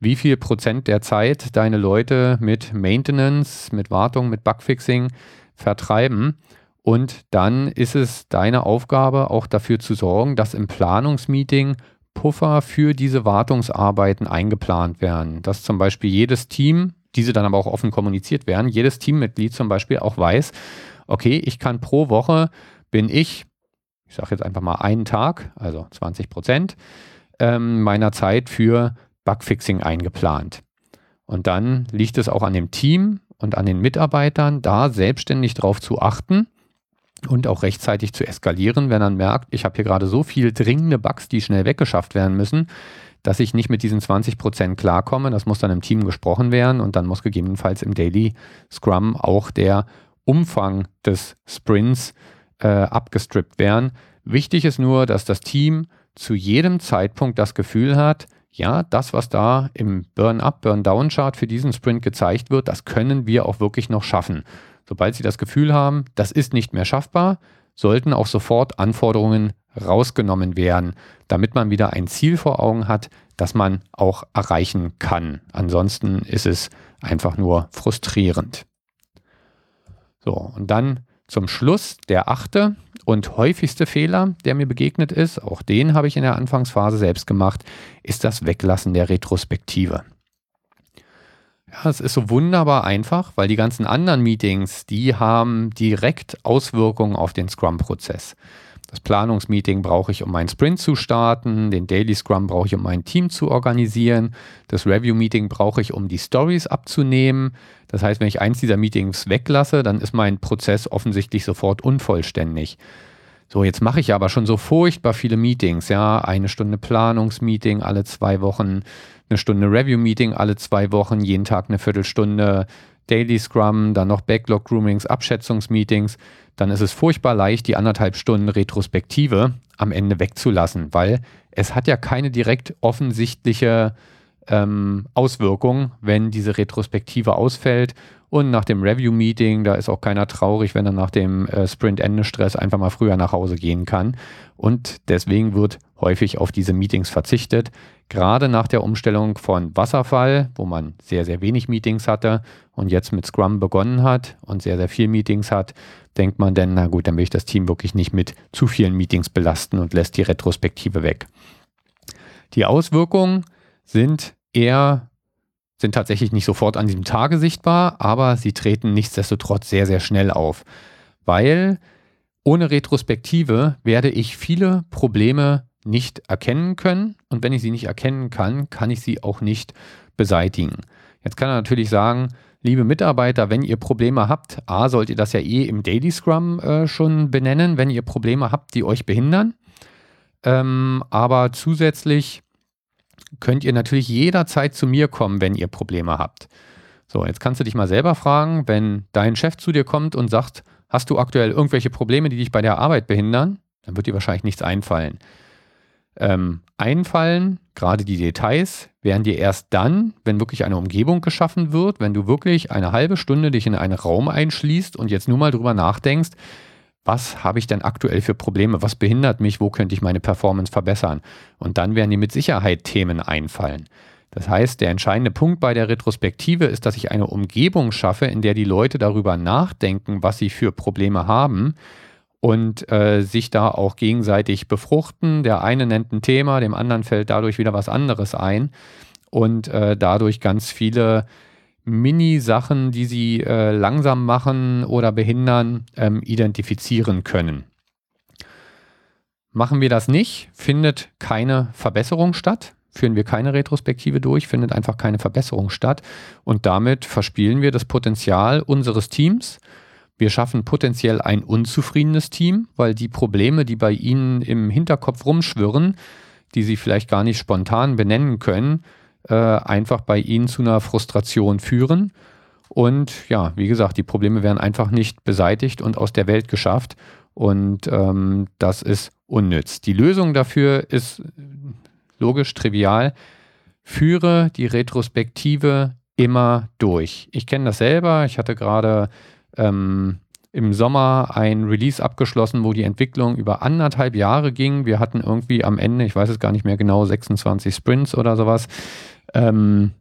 wie viel Prozent der Zeit deine Leute mit Maintenance, mit Wartung, mit Bugfixing vertreiben. Und dann ist es deine Aufgabe, auch dafür zu sorgen, dass im Planungsmeeting Puffer für diese Wartungsarbeiten eingeplant werden. Dass zum Beispiel jedes Team, diese dann aber auch offen kommuniziert werden, jedes Teammitglied zum Beispiel auch weiß, okay, ich kann pro Woche, bin ich, ich sage jetzt einfach mal einen Tag, also 20 Prozent ähm, meiner Zeit für Bugfixing eingeplant. Und dann liegt es auch an dem Team und an den Mitarbeitern, da selbstständig drauf zu achten und auch rechtzeitig zu eskalieren, wenn man merkt, ich habe hier gerade so viel dringende Bugs, die schnell weggeschafft werden müssen, dass ich nicht mit diesen 20 Prozent klarkomme. Das muss dann im Team gesprochen werden und dann muss gegebenenfalls im Daily Scrum auch der Umfang des Sprints äh, abgestrippt werden. Wichtig ist nur, dass das Team zu jedem Zeitpunkt das Gefühl hat, ja, das, was da im Burn-up, Burn-down-Chart für diesen Sprint gezeigt wird, das können wir auch wirklich noch schaffen. Sobald Sie das Gefühl haben, das ist nicht mehr schaffbar, sollten auch sofort Anforderungen rausgenommen werden, damit man wieder ein Ziel vor Augen hat, das man auch erreichen kann. Ansonsten ist es einfach nur frustrierend. So, und dann zum Schluss der achte und häufigste Fehler, der mir begegnet ist, auch den habe ich in der Anfangsphase selbst gemacht, ist das Weglassen der Retrospektive. Ja, es ist so wunderbar einfach, weil die ganzen anderen Meetings, die haben direkt Auswirkungen auf den Scrum-Prozess. Das Planungsmeeting brauche ich, um meinen Sprint zu starten. Den Daily Scrum brauche ich, um mein Team zu organisieren. Das Review-Meeting brauche ich, um die Stories abzunehmen. Das heißt, wenn ich eins dieser Meetings weglasse, dann ist mein Prozess offensichtlich sofort unvollständig. So, jetzt mache ich aber schon so furchtbar viele Meetings. Ja, eine Stunde Planungsmeeting alle zwei Wochen, eine Stunde Review-Meeting alle zwei Wochen, jeden Tag eine Viertelstunde Daily Scrum, dann noch Backlog-Groomings, Abschätzungsmeetings dann ist es furchtbar leicht, die anderthalb Stunden Retrospektive am Ende wegzulassen, weil es hat ja keine direkt offensichtliche ähm, Auswirkung, wenn diese Retrospektive ausfällt. Und nach dem Review-Meeting, da ist auch keiner traurig, wenn er nach dem äh, Sprint-Ende-Stress einfach mal früher nach Hause gehen kann. Und deswegen wird häufig auf diese Meetings verzichtet. Gerade nach der Umstellung von Wasserfall, wo man sehr, sehr wenig Meetings hatte und jetzt mit Scrum begonnen hat und sehr, sehr viel Meetings hat, denkt man dann, na gut, dann will ich das Team wirklich nicht mit zu vielen Meetings belasten und lässt die Retrospektive weg. Die Auswirkungen sind eher, sind tatsächlich nicht sofort an diesem Tage sichtbar, aber sie treten nichtsdestotrotz sehr, sehr schnell auf, weil ohne Retrospektive werde ich viele Probleme nicht erkennen können und wenn ich sie nicht erkennen kann, kann ich sie auch nicht beseitigen. Jetzt kann er natürlich sagen, liebe Mitarbeiter, wenn ihr Probleme habt, A, sollt ihr das ja eh im Daily Scrum äh, schon benennen, wenn ihr Probleme habt, die euch behindern. Ähm, aber zusätzlich könnt ihr natürlich jederzeit zu mir kommen, wenn ihr Probleme habt. So, jetzt kannst du dich mal selber fragen, wenn dein Chef zu dir kommt und sagt, hast du aktuell irgendwelche Probleme, die dich bei der Arbeit behindern, dann wird dir wahrscheinlich nichts einfallen. Ähm, einfallen, gerade die Details, werden dir erst dann, wenn wirklich eine Umgebung geschaffen wird, wenn du wirklich eine halbe Stunde dich in einen Raum einschließt und jetzt nur mal drüber nachdenkst, was habe ich denn aktuell für Probleme, was behindert mich, wo könnte ich meine Performance verbessern. Und dann werden dir mit Sicherheit Themen einfallen. Das heißt, der entscheidende Punkt bei der Retrospektive ist, dass ich eine Umgebung schaffe, in der die Leute darüber nachdenken, was sie für Probleme haben und äh, sich da auch gegenseitig befruchten. Der eine nennt ein Thema, dem anderen fällt dadurch wieder was anderes ein und äh, dadurch ganz viele Mini-Sachen, die sie äh, langsam machen oder behindern, ähm, identifizieren können. Machen wir das nicht, findet keine Verbesserung statt. Führen wir keine Retrospektive durch, findet einfach keine Verbesserung statt. Und damit verspielen wir das Potenzial unseres Teams wir schaffen potenziell ein unzufriedenes Team, weil die Probleme, die bei Ihnen im Hinterkopf rumschwirren, die Sie vielleicht gar nicht spontan benennen können, äh, einfach bei Ihnen zu einer Frustration führen. Und ja, wie gesagt, die Probleme werden einfach nicht beseitigt und aus der Welt geschafft. Und ähm, das ist unnütz. Die Lösung dafür ist logisch, trivial. Führe die Retrospektive immer durch. Ich kenne das selber. Ich hatte gerade ähm, im Sommer ein Release abgeschlossen, wo die Entwicklung über anderthalb Jahre ging. Wir hatten irgendwie am Ende, ich weiß es gar nicht mehr genau, 26 Sprints oder sowas. Ähm,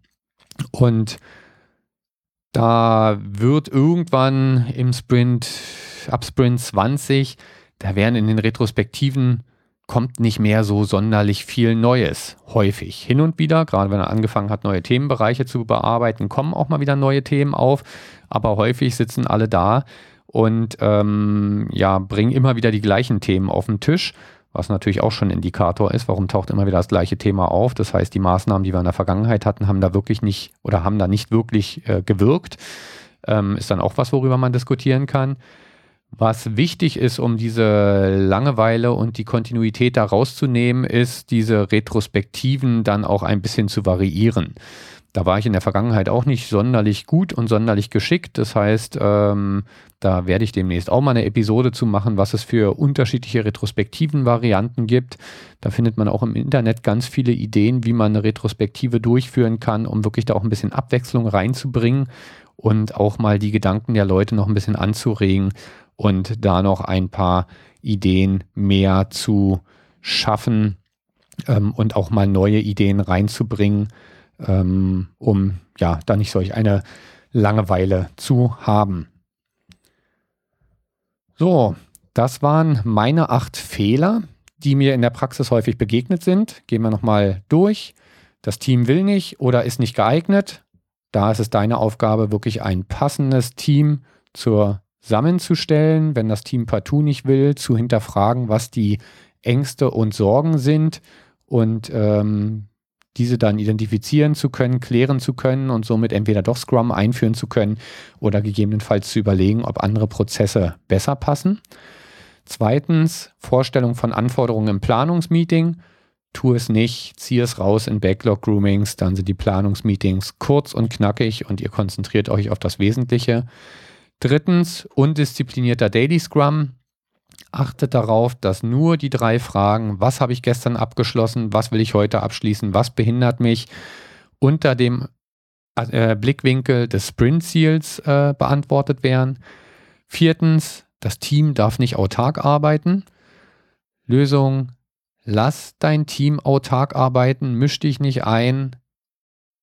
und Da wird irgendwann im Sprint, ab Sprint 20, da werden in den Retrospektiven kommt nicht mehr so sonderlich viel Neues. Häufig. Hin und wieder, gerade wenn er angefangen hat, neue Themenbereiche zu bearbeiten, kommen auch mal wieder neue Themen auf. Aber häufig sitzen alle da und ähm, ja, bringen immer wieder die gleichen Themen auf den Tisch, was natürlich auch schon ein Indikator ist, warum taucht immer wieder das gleiche Thema auf. Das heißt, die Maßnahmen, die wir in der Vergangenheit hatten, haben da wirklich nicht oder haben da nicht wirklich äh, gewirkt. Ähm, ist dann auch was, worüber man diskutieren kann. Was wichtig ist, um diese Langeweile und die Kontinuität da rauszunehmen, ist, diese Retrospektiven dann auch ein bisschen zu variieren. Da war ich in der Vergangenheit auch nicht sonderlich gut und sonderlich geschickt. Das heißt, ähm, da werde ich demnächst auch mal eine Episode zu machen, was es für unterschiedliche retrospektiven Varianten gibt. Da findet man auch im Internet ganz viele Ideen, wie man eine Retrospektive durchführen kann, um wirklich da auch ein bisschen Abwechslung reinzubringen und auch mal die Gedanken der Leute noch ein bisschen anzuregen und da noch ein paar Ideen mehr zu schaffen ähm, und auch mal neue Ideen reinzubringen, ähm, um ja da nicht solch eine Langeweile zu haben. So, das waren meine acht Fehler, die mir in der Praxis häufig begegnet sind. Gehen wir nochmal durch. Das Team will nicht oder ist nicht geeignet. Da ist es deine Aufgabe, wirklich ein passendes Team zusammenzustellen, wenn das Team partout nicht will, zu hinterfragen, was die Ängste und Sorgen sind und ähm, diese dann identifizieren zu können, klären zu können und somit entweder doch Scrum einführen zu können oder gegebenenfalls zu überlegen, ob andere Prozesse besser passen. Zweitens, Vorstellung von Anforderungen im Planungsmeeting. Tu es nicht, zieh es raus in Backlog-Groomings, dann sind die Planungsmeetings kurz und knackig und ihr konzentriert euch auf das Wesentliche. Drittens, undisziplinierter Daily Scrum. Achtet darauf, dass nur die drei Fragen, was habe ich gestern abgeschlossen, was will ich heute abschließen, was behindert mich, unter dem äh, Blickwinkel des Sprint-Ziels äh, beantwortet werden. Viertens, das Team darf nicht autark arbeiten. Lösung, lass dein Team autark arbeiten, misch dich nicht ein,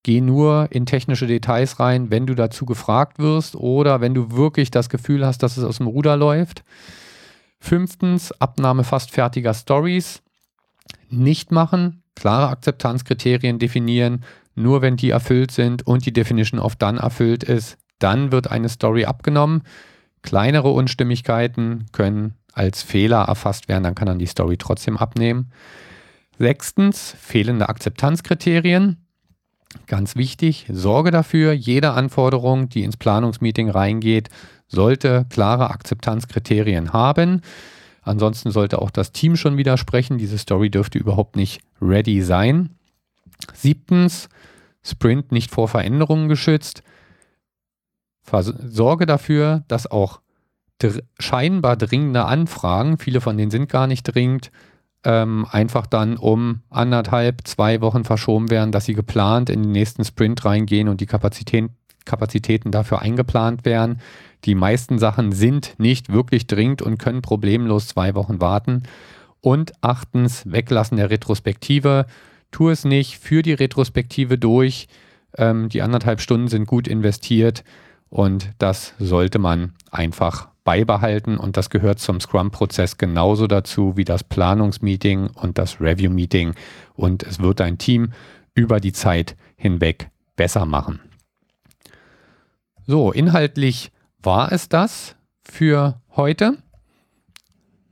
Geh nur in technische Details rein, wenn du dazu gefragt wirst oder wenn du wirklich das Gefühl hast, dass es aus dem Ruder läuft. Fünftens, Abnahme fast fertiger Stories. Nicht machen, klare Akzeptanzkriterien definieren. Nur wenn die erfüllt sind und die Definition of Done erfüllt ist, dann wird eine Story abgenommen. Kleinere Unstimmigkeiten können als Fehler erfasst werden, dann kann man die Story trotzdem abnehmen. Sechstens, fehlende Akzeptanzkriterien. Ganz wichtig, sorge dafür, jede Anforderung, die ins Planungsmeeting reingeht, sollte klare Akzeptanzkriterien haben. Ansonsten sollte auch das Team schon widersprechen. Diese Story dürfte überhaupt nicht ready sein. Siebtens, Sprint nicht vor Veränderungen geschützt. Sorge dafür, dass auch dr scheinbar dringende Anfragen, viele von denen sind gar nicht dringend, ähm, einfach dann um anderthalb, zwei Wochen verschoben werden, dass sie geplant in den nächsten Sprint reingehen und die Kapazität, Kapazitäten dafür eingeplant werden. Die meisten Sachen sind nicht wirklich dringend und können problemlos zwei Wochen warten. Und achtens, Weglassen der Retrospektive. Tu es nicht, führ die Retrospektive durch. Ähm, die anderthalb Stunden sind gut investiert und das sollte man einfach beibehalten und das gehört zum Scrum-Prozess genauso dazu wie das Planungsmeeting und das Review-Meeting und es wird dein Team über die Zeit hinweg besser machen. So, inhaltlich war es das für heute.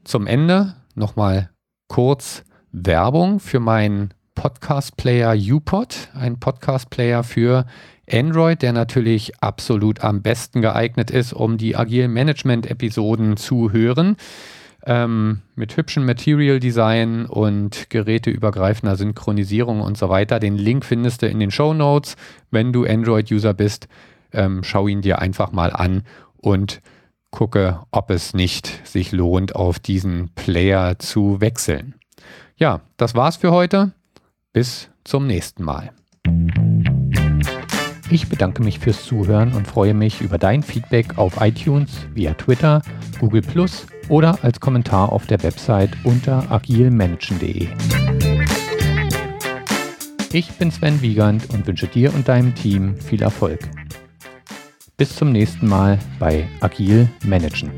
Zum Ende nochmal kurz Werbung für meinen Podcast-Player UPod, ein Podcast-Player für Android, der natürlich absolut am besten geeignet ist, um die agilen Management-Episoden zu hören. Ähm, mit hübschem Material Design und geräteübergreifender Synchronisierung und so weiter. Den Link findest du in den Show Notes. Wenn du Android-User bist, ähm, schau ihn dir einfach mal an und gucke, ob es nicht sich lohnt, auf diesen Player zu wechseln. Ja, das war's für heute. Bis zum nächsten Mal. Ich bedanke mich fürs Zuhören und freue mich über dein Feedback auf iTunes, via Twitter, Google Plus oder als Kommentar auf der Website unter agilmanagen.de. Ich bin Sven Wiegand und wünsche dir und deinem Team viel Erfolg. Bis zum nächsten Mal bei Agil Managen.